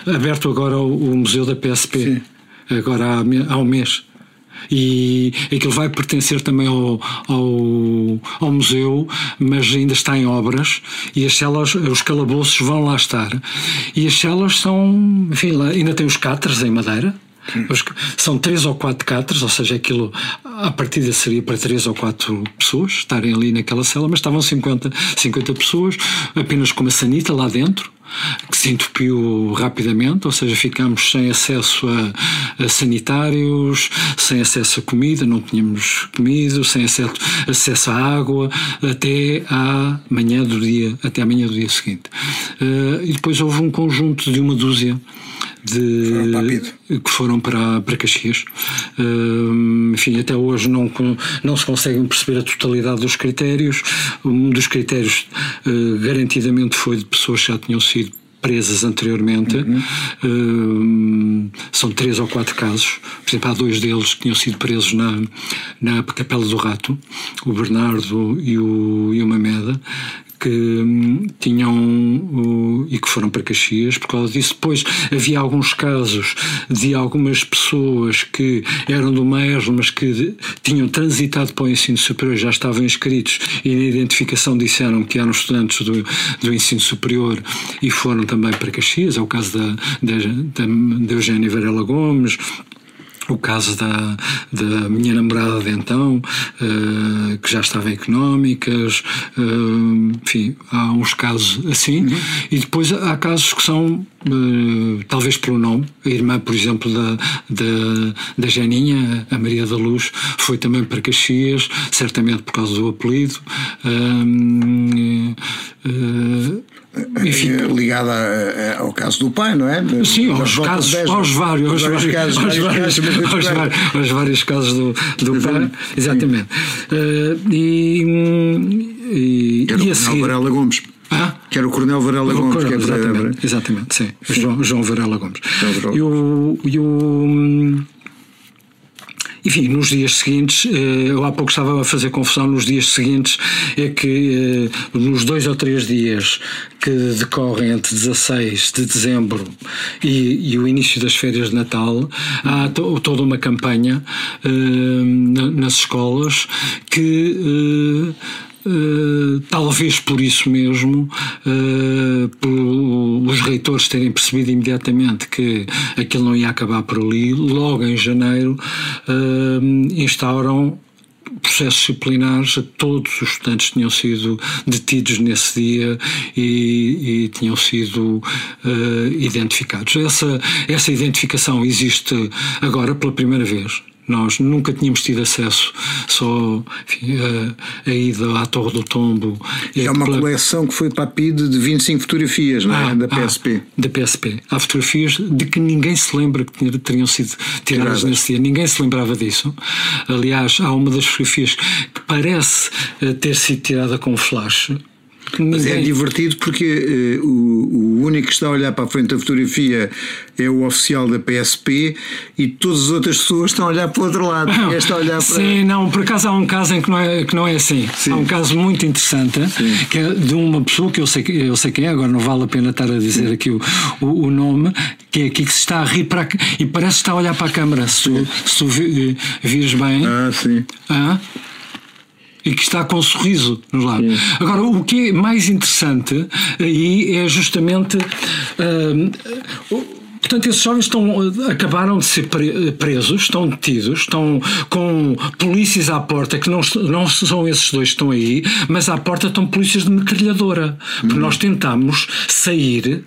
aberto agora o, Museu da PSP, agora há, há um mês e aquilo vai pertencer também ao, ao, ao museu, mas ainda está em obras e as celas, os calabouços vão lá estar. E as celas são, enfim, ainda tem os cátaros em madeira. São três ou quatro cátaros, ou seja, aquilo a partida seria para três ou quatro pessoas estarem ali naquela cela, mas estavam 50, 50 pessoas, apenas com uma sanita lá dentro que se entupiu rapidamente, ou seja, ficámos sem acesso a, a sanitários, sem acesso a comida, não tínhamos comido, sem acesso, acesso à água, até à manhã do dia, até à manhã do dia seguinte. Eh, e depois houve um conjunto de uma dúzia de
Foram
que foram para, para Caxias. Hum, enfim, até hoje não, não se conseguem perceber a totalidade dos critérios. Um dos critérios eh, garantidamente foi de pessoas que já tinham sido presas anteriormente. Hum, são três ou quatro casos. Por exemplo, há dois deles que tinham sido presos na, na Capela do Rato, o Bernardo e o, e o Mameda, que hum, tinham, e que foram para Caxias por causa disso. Depois havia alguns casos de algumas pessoas que eram do MES, mas que tinham transitado para o ensino superior, já estavam inscritos e na identificação disseram que eram estudantes do, do ensino superior e foram também para Caxias. É o caso da, da, da, da Eugénia Varela Gomes o caso da, da minha namorada de então, uh, que já estava em económicas, uh, enfim, há uns casos assim, uhum. e depois há casos que são, uh, talvez pelo nome, a irmã, por exemplo, da, da, da Janinha, a Maria da Luz, foi também para Caxias, certamente por causa do apelido.
Enfim. Eh, ligada ao caso do pai, não é?
Sim, aos, casos, aos vários, aos vários, casos, aos vários, aos vários, aos vários casos do, do pai, exatamente. Uh, e,
e, Era e a seguir, Varela Gomes.
Ah?
Que era o Coronel Varela Gomes.
Coronel,
que
é exatamente, exatamente, sim. João, João Varela Gomes. João E o, e o enfim, nos dias seguintes, eh, eu há pouco estava a fazer confusão, nos dias seguintes é que eh, nos dois ou três dias que decorrem entre 16 de dezembro e, e o início das férias de Natal, há toda uma campanha uh, nas escolas que Uh, talvez por isso mesmo, uh, por os reitores terem percebido imediatamente que aquilo não ia acabar por ali, logo em janeiro uh, instauram processos disciplinares a todos os estudantes que tinham sido detidos nesse dia e, e tinham sido uh, identificados. Essa, essa identificação existe agora pela primeira vez. Nós nunca tínhamos tido acesso só enfim, a, a ida à Torre do Tombo.
É uma pela... coleção que foi para a PID de 25 fotografias, não é? Ah, da PSP.
Ah, da PSP. Há fotografias de que ninguém se lembra que teriam sido tiradas nesse dia. Ninguém se lembrava disso. Aliás, há uma das fotografias que parece eh, ter sido tirada com flash
mas é divertido porque uh, o, o, único que está a olhar para a frente da fotografia é o oficial da PSP e todas as outras pessoas estão a olhar para o outro lado. Não, está a olhar para...
Sim, não, por acaso há um caso em que não é, que não é assim. Sim. Há um caso muito interessante sim. que é de uma pessoa que eu sei, eu sei quem é, agora não vale a pena estar a dizer sim. aqui o, o, o, nome, que é aqui que se está a rir para, e parece que está a olhar para a câmara. Se tu, se tu vires bem.
Ah, sim.
Ah, e que está com um sorriso nos lábios. Sim. Agora, o que é mais interessante aí é justamente. Uh, Portanto, esses jovens estão, acabaram de ser presos, estão detidos, estão com polícias à porta, que não, não são esses dois que estão aí, mas à porta estão polícias de metralhadora. Porque uhum. nós tentámos sair,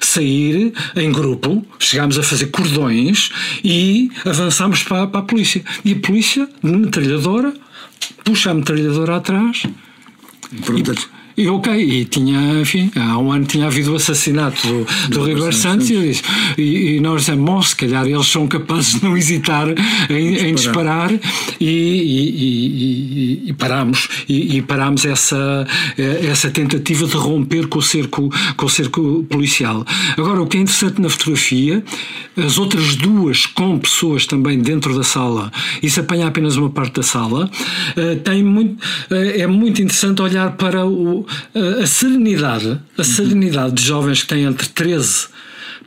sair em grupo, chegámos a fazer cordões e avançámos para, para a polícia. E a polícia de metralhadora puxa a metralhadora atrás.
Pergunta-lhe.
E ok, e tinha, enfim, há um ano tinha havido o assassinato do, do, do River Santos e, e, e nós dizemos, se calhar eles são capazes de não hesitar em, em disparar e, e, e parámos, e, parámos essa, essa tentativa de romper com o cerco, com o cerco policial. Agora, o que é interessante na fotografia, as outras duas com pessoas também dentro da sala, e se apanha apenas uma parte da sala, eh, tem muito, eh, é muito interessante olhar para o, a serenidade, a serenidade de jovens que têm entre 13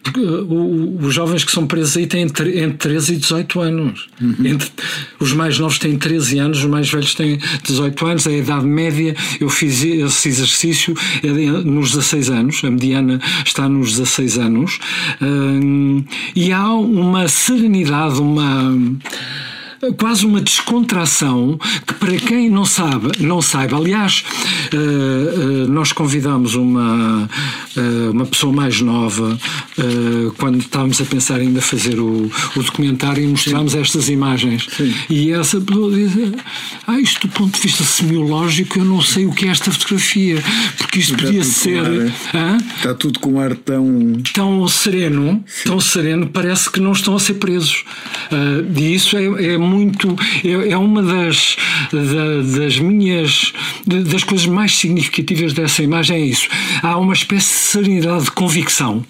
porque uh, os jovens que são presos aí têm entre, entre 13 e 18 anos. Uhum. Entre, os mais novos têm 13 anos, os mais velhos têm 18 anos. A idade média, eu fiz esse exercício é nos 16 anos, a mediana está nos 16 anos. Um, e há uma serenidade, uma quase uma descontração que para quem não sabe, não saiba. Aliás, eh, eh, nós convidamos uma, eh, uma pessoa mais nova quando estávamos a pensar ainda fazer o, o documentário e mostramos estas imagens. Sim. E essa pessoa diz: Ah, isto do ponto de vista semiológico, eu não sei o que é esta fotografia, porque isto Está podia ser.
Ar, Está tudo com um ar tão.
tão sereno, Sim. tão sereno, parece que não estão a ser presos. e isso é, é muito. É, é uma das, da, das minhas. das coisas mais significativas dessa imagem, é isso. Há uma espécie de serenidade de convicção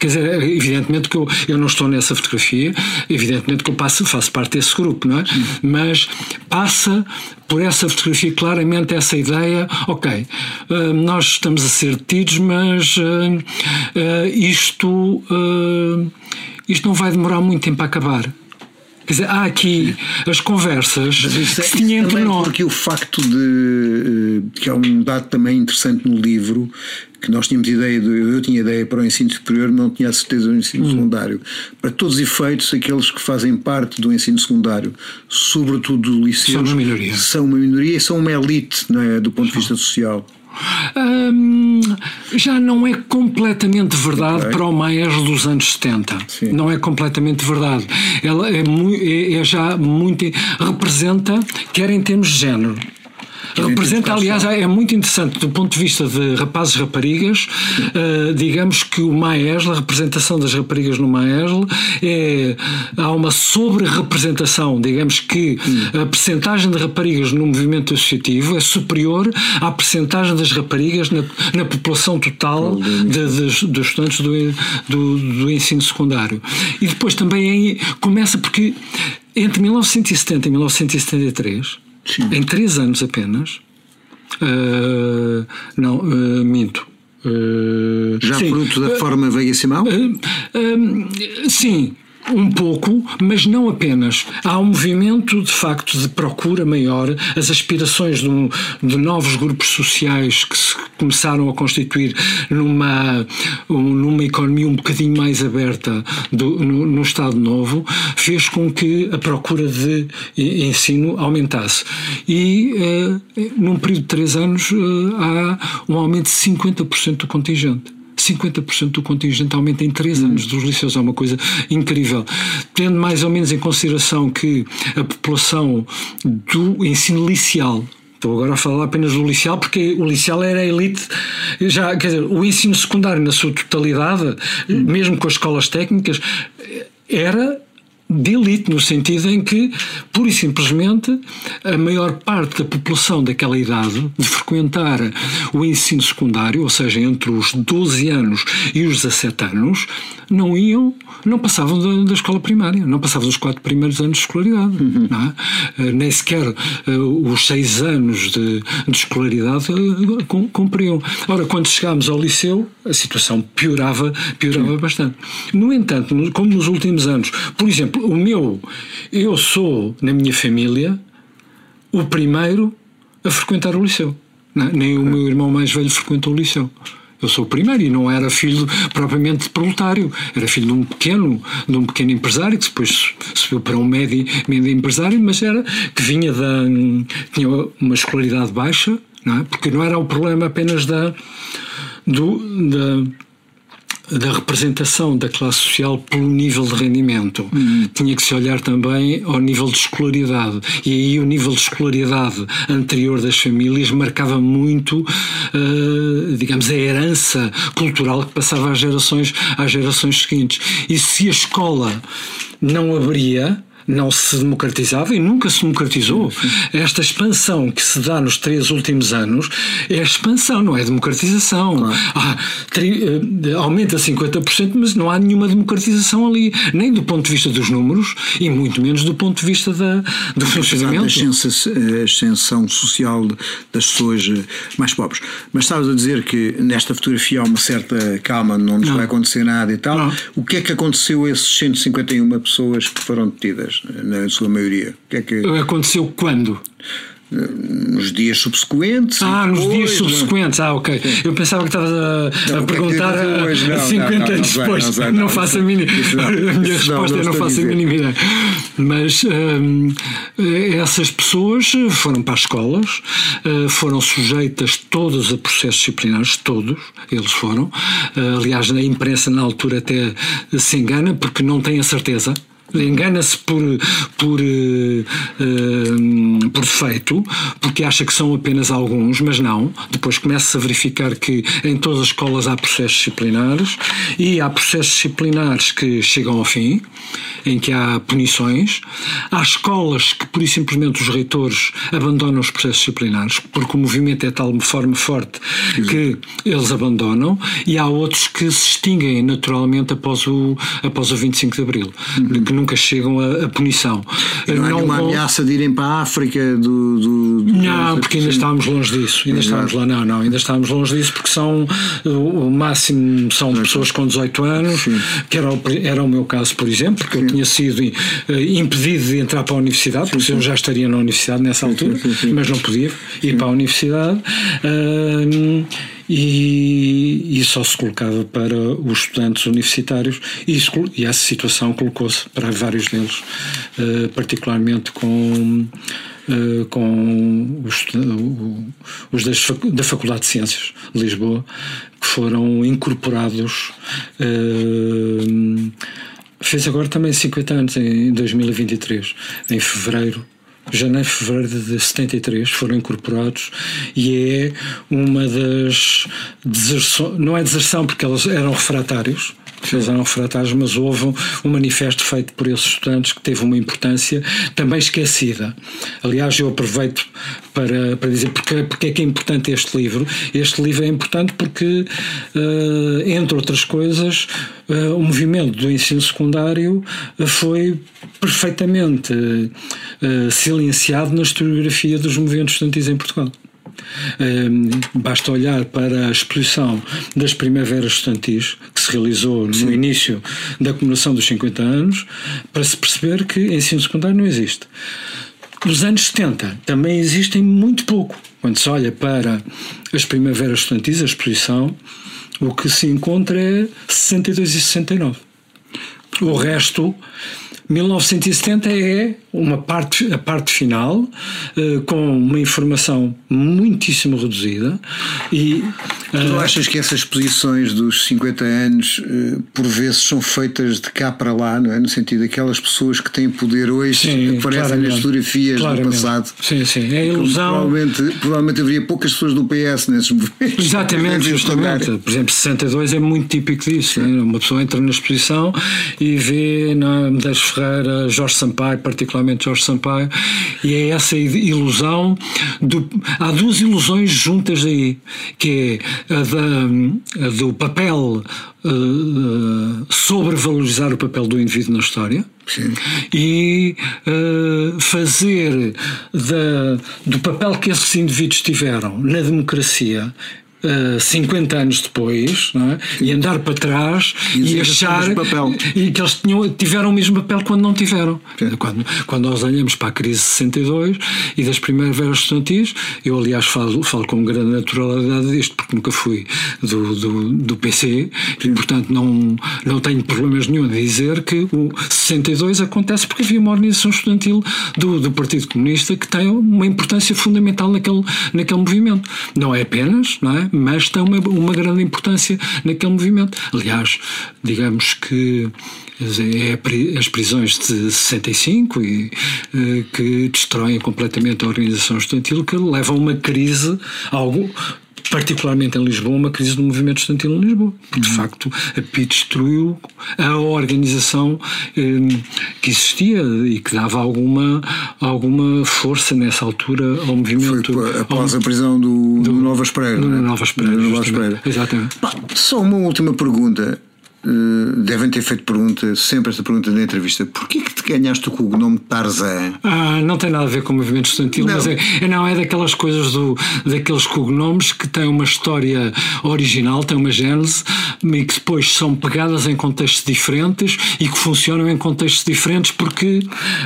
Quer dizer, evidentemente que eu, eu não estou nessa fotografia, evidentemente que eu passo, faço parte desse grupo, não é? Mas passa por essa fotografia claramente essa ideia, ok, eh, nós estamos a ser detidos, mas eh, eh, isto, isto não vai demorar muito tempo a acabar. Quer dizer, há aqui as conversas
Mas isso
que
é-
se tinha entre nós.
Porque o facto de. eh, que é um dado também interessante no livro, que nós tínhamos ideia, de, eu tinha ideia para o ensino superior, mas não tinha a certeza do ensino
Hum.
secundário. Para todos os efeitos, aqueles que fazem parte do ensino secundário, sobretudo do liceu,
São uma minoria.
São uma minoria e são uma elite, não é? Do ponto de vista social.
Hum, já não é completamente verdade
Ok.
para o Maestro dos anos 70.
Sim.
Não é completamente verdade. Ela é, é- é já muito. representa, quer em termos de género. Representa, aliás, é muito interessante do ponto de vista de rapazes e raparigas. eh, digamos que o Maesle, a representação das raparigas no Maesle, é, há uma sobre-representação. Digamos que a percentagem de raparigas no movimento associativo é superior à percentagem das raparigas na, na população total de- dos, estudantes do, do, do ensino secundário. E depois também começa porque entre 1970 e 1973
Sim.
em três anos apenas. ah, não, ah, minto. Ah,
Já
sim,
fruto da forma Veiga Simão?
ah, ah, sim, um pouco, mas não apenas. Há um movimento, de facto, de procura maior, as aspirações de, um- de novos grupos sociais que se começaram a constituir numa, um- numa economia um bocadinho mais aberta do- no, no Estado Novo, fez com que a procura de ensino aumentasse. E, eh, num período de três anos, eh, há um aumento de 50% do contingente. 50% do contingente aumenta em 3 anos dos liceus, é uma coisa incrível. Tendo mais ou menos em consideração que a população do ensino liceal Estou agora a falar apenas do liceal, porque o liceal era a elite. Já, quer dizer, o ensino secundário, na sua totalidade, mesmo com as escolas técnicas, era de elite, no sentido em que, pura e simplesmente, a maior parte da população daquela idade de frequentar o ensino secundário, ou seja, entre os 12 anos e os 17 anos, não iam, não passavam da, da escola primária, não passavam dos quatro primeiros anos de escolaridade. não é? Eh, Nem sequer eh, os seis anos de, de escolaridade eh, cum- cumpriam. Ora, quando chegámos ao liceu, a situação piorava, piorava bastante. No entanto, como nos últimos anos, por exemplo, o meu, eu sou, na minha família, o primeiro a frequentar o liceu. É? Nem o meu irmão mais velho frequentou o liceu. Eu sou o primeiro e não era filho propriamente de proletário, era filho de um pequeno, de um pequeno empresário que depois subiu para um médio, médio empresário, mas era que vinha da tinha uma escolaridade baixa, não é? Porque não era o problema apenas da do, da da representação da classe social pelo nível de rendimento. Tinha que se olhar também ao nível de escolaridade. E aí o nível de escolaridade anterior das famílias marcava muito, eh, digamos, a herança cultural que passava às gerações, às gerações seguintes. E se a escola não abria, não se democratizava e nunca se democratizou. Esta expansão que se dá nos três últimos anos é expansão, não é democratização. Ah, tri- eh, aumenta 50%, mas não há nenhuma democratização ali, nem do ponto de vista dos números e muito menos do ponto de vista da, do funcionamento.
a ascensão social de- das pessoas eh, mais pobres. Mas estavas a dizer que nesta fotografia há uma certa calma, não nos
Não.
vai acontecer nada e tal.
Não.
O que é que aconteceu a esses 151 pessoas que foram detidas, na sua maioria? Que é que,
Aconteceu quando?
nos dias subsequentes?
Ah, nos
depois,
dias
não?
subsequentes. Ah, ok. Eu pensava que estavas a,
Não,
a
é
perguntar a,
hoje? Não,
a
não,
50
não, não
anos depois.
não
faço a mínima. A minha resposta
não
é não
a
faço a
dizer.
mínima ideia. Mas hum, essas pessoas foram para as escolas, eh, foram sujeitas todas a processos disciplinares, todos, eles foram. Eh, Aliás, a imprensa na altura até se engana porque não tem a certeza. Engana-se por, por, eh, por defeito, porque acha que são apenas alguns, mas não. Depois começa a verificar que em todas as escolas há processos disciplinares e há processos disciplinares que chegam ao fim, em que há punições. Há escolas que, por e simplesmente, os reitores abandonam os processos disciplinares, porque o movimento é de tal forma forte que eles abandonam, e há outros que se extinguem naturalmente após o, após o 25 de Abril, que nunca chegam a, a punição.
E não há nenhuma
vão-
ameaça de irem para a África do. do, do
não, porque ainda estávamos longe disso. Ainda
Exato.
estávamos lá, não, não, ainda estávamos longe disso porque são o máximo são pessoas com 18 anos, que era o, era o meu caso, por exemplo, porque eu tinha sido eh, impedido de entrar para a universidade, porque eu já estaria na universidade nessa altura,
sim, sim.
mas não podia ir para a universidade. Ahm, e, e só se colocava para os estudantes universitários e, e essa situação colocou-se para vários deles, eh, particularmente com eh, com os, o- os das da Faculdade de Ciências de Lisboa, que foram incorporados. eh, fez agora também 50 anos, em 2023, em fevereiro. Janeiro, fevereiro de 73 foram incorporados e é uma das deserções, não é deserção porque eles eram refratários, eles eram refratários, mas houve um, manifesto feito por esses estudantes que teve uma importância também esquecida. Aliás, eu aproveito para, para dizer porque, porque é que é importante este livro. Este livro é importante porque, eh, entre outras coisas, eh, o movimento do ensino secundário foi perfeitamente eh, silenciado na historiografia dos movimentos estudantis em Portugal. Basta olhar para a exposição das primaveras estudantis que se realizou no início da comemoração dos 50 anos para se perceber que ensino secundário não existe. Nos anos 70 também existem muito pouco. Quando se olha para as primaveras estudantis, a exposição, o que se encontra é 62 e 69. O resto, 1970 é uma parte, a parte final, eh, com uma informação muitíssimo reduzida e
Tu
eh,
achas que essas exposições dos 50 anos, eh, por vezes, são feitas de cá para lá, não é? No sentido daquelas pessoas que têm poder hoje,
sim,
aparecem nas fotografias do passado.
Sim, sim. É ilusão.
Provavelmente, provavelmente haveria poucas pessoas do PS nesses movimentos.
Exatamente, justamente. Por exemplo, 62 é muito típico disso. né? Uma pessoa entra na exposição e vê na Medeiros Ferreira, Jorge Sampaio, particularmente Jorge Sampaio, e é essa ilusão. Do, há duas ilusões juntas aí, que é a, da, a do papel. eh, sobrevalorizar o papel do indivíduo na história
Sim.
e eh, fazer da, do papel que esses indivíduos tiveram na democracia. Eh, 50 anos depois é? e andar para trás
E
e, achar e que eles tinham, tiveram o mesmo papel quando não tiveram quando, quando nós olhamos para a crise de 62 e das primaveras estudantis eu aliás falo, falo com grande naturalidade disto porque nunca fui do, do, do PC e portanto não, não tenho problemas nenhum de dizer que o 62 acontece porque havia uma organização estudantil do, do Partido Comunista que tem uma importância fundamental naquele, naquele movimento. Não é apenas, não é? Mas tem uma, uma grande importância naquele movimento. Aliás, digamos que é as prisões de 65 e, eh, que destroem completamente a organização estudantil que levam a uma crise algo particularmente em Lisboa, uma crise do movimento estudantil em Lisboa. Porque, de facto, a PI destruiu a organização eh, que existia e que dava alguma, alguma força nessa altura ao
Foi
movimento.
pa- após
ao,
a prisão do, do Novas Pereira.
do
não é?
Novas Pereira.
Do Novas. Pereira.
Exatamente.
Só uma última pergunta. Uh, devem ter feito pergunta, sempre esta pergunta na entrevista. Porquê que te ganhaste o cognome Tarzan?
Ah, não tem nada a ver com o movimento estudantil,
Não.
mas é, é- não, é daquelas coisas do, daqueles cognomes que têm uma história original, têm uma gênese e que depois são pegadas em contextos diferentes e que funcionam em contextos diferentes porque,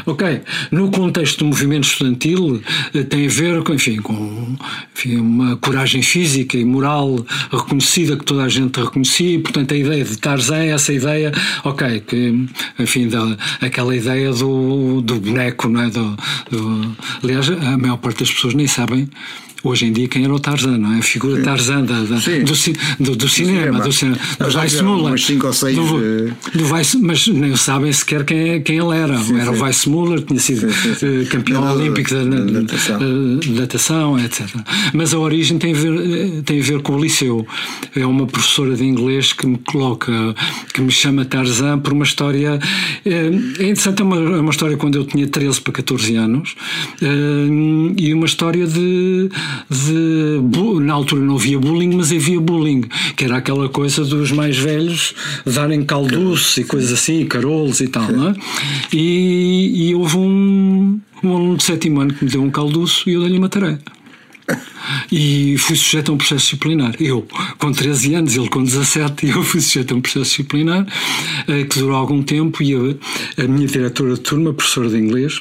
ok, no contexto do movimento estudantil eh, tem a ver com, enfim, com enfim, uma coragem física e moral reconhecida que toda a gente reconhecia e, portanto, a ideia de Tarzan é essa ideia, ok, que, enfim, da, aquela ideia do, do boneco, não é? Do, do- aliás, a maior parte das pessoas nem sabem hoje em dia quem era o Tarzan, não é? A figura Tarzan da, da,
Sim.
do, ci- do, do cinema, do cinema, do
Já
Weiss
tiveram
Muller.
umas cinco ou seis,
Do,
eh,
do Weiss, mas nem sabem sequer quem, quem ele era. era o
sim.
Weiss Muller, tinha sido
Sim, sim, sim.
eh, campeão olímpico da,
da natação.
eh, de natação, etc. Mas a origem tem a, ver, tem a ver com o liceu. É uma professora de inglês que me coloca, que me chama Tarzan por uma história. É interessante, é uma, é uma história quando eu tinha 13 para 14 anos e uma história de. De na altura não havia bullying, mas havia bullying, que era aquela coisa dos mais velhos darem calduço e coisas assim, carolos e tal, não é? E, e houve um, um aluno de sétimo ano que me deu um calduço e eu dei-lhe uma tarefa. E fui sujeito a um processo disciplinar. Eu, com 13 anos, ele com 17, e eu fui sujeito a um processo disciplinar eh, que durou algum tempo. E a, a minha diretora de turma, professora de inglês,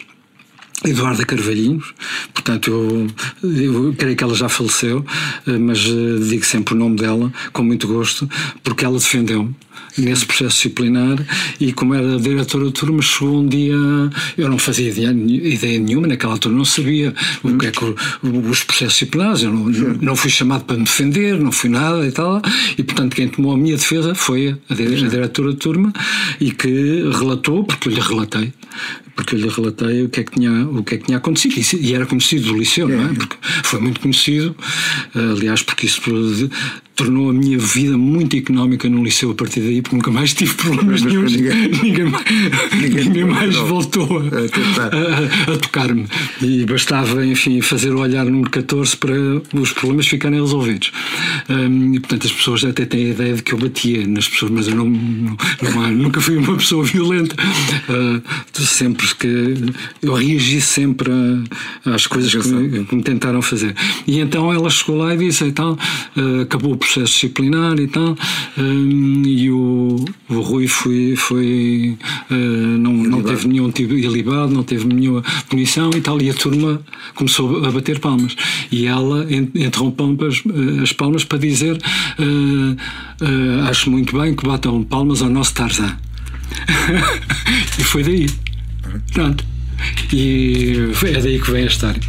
Eduarda Carvalhinhos, portanto eu, eu creio que ela já faleceu, eh, mas eh, digo sempre o nome dela com muito gosto, porque ela defendeu-me nesse processo disciplinar e como era diretora de turma chegou um dia, eu não fazia ideia, nenhuma, naquela altura não sabia o que é que os processos disciplinares, eu não, não fui chamado para me defender, não fui nada e tal, e portanto quem tomou a minha defesa foi a, dire- a diretora de turma e que relatou, porque eu lhe relatei, porque eu lhe relatei o que é que tinha, o que é que tinha acontecido e, era conhecido do liceu, não é? Porque foi muito conhecido, eh, aliás, porque isso tornou a minha vida muito económica no liceu a partir daí, porque nunca mais tive problemas
Mas
nenhums,
ninguém-
ninguém, mais,
ninguém
ninguém mais voltou a,
A
a- tocar-me. E bastava, enfim, fazer o olhar número 14 para os problemas ficarem resolvidos. Hum, e, portanto, as pessoas até têm a ideia de que eu batia nas pessoas, mas eu não, não, não nunca fui uma pessoa violenta. Ah, sempre que eu reagi sempre a- às coisas que me, que me tentaram fazer. E então ela chegou lá e disse e tal, ah, acabou o processo disciplinar e tal, hum, e o, o Rui foi, foi ah, não, não teve nenhum tipo ilibado, não teve nenhuma punição e tal, e a turma começou a bater palmas. E ela interrompeu as, as palmas para dizer: ah, Acho muito bem que batam palmas ao nosso Tarzan. e foi daí. Pronto. E é daí que vem a história.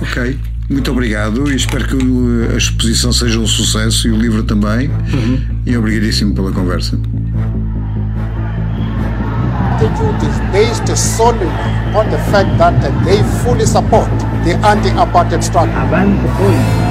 Ok. Muito obrigado e espero que a exposição seja um sucesso e o livro também. E obrigadíssimo pela conversa.
based solely on the fact that they fully support the anti-apartheid struggle.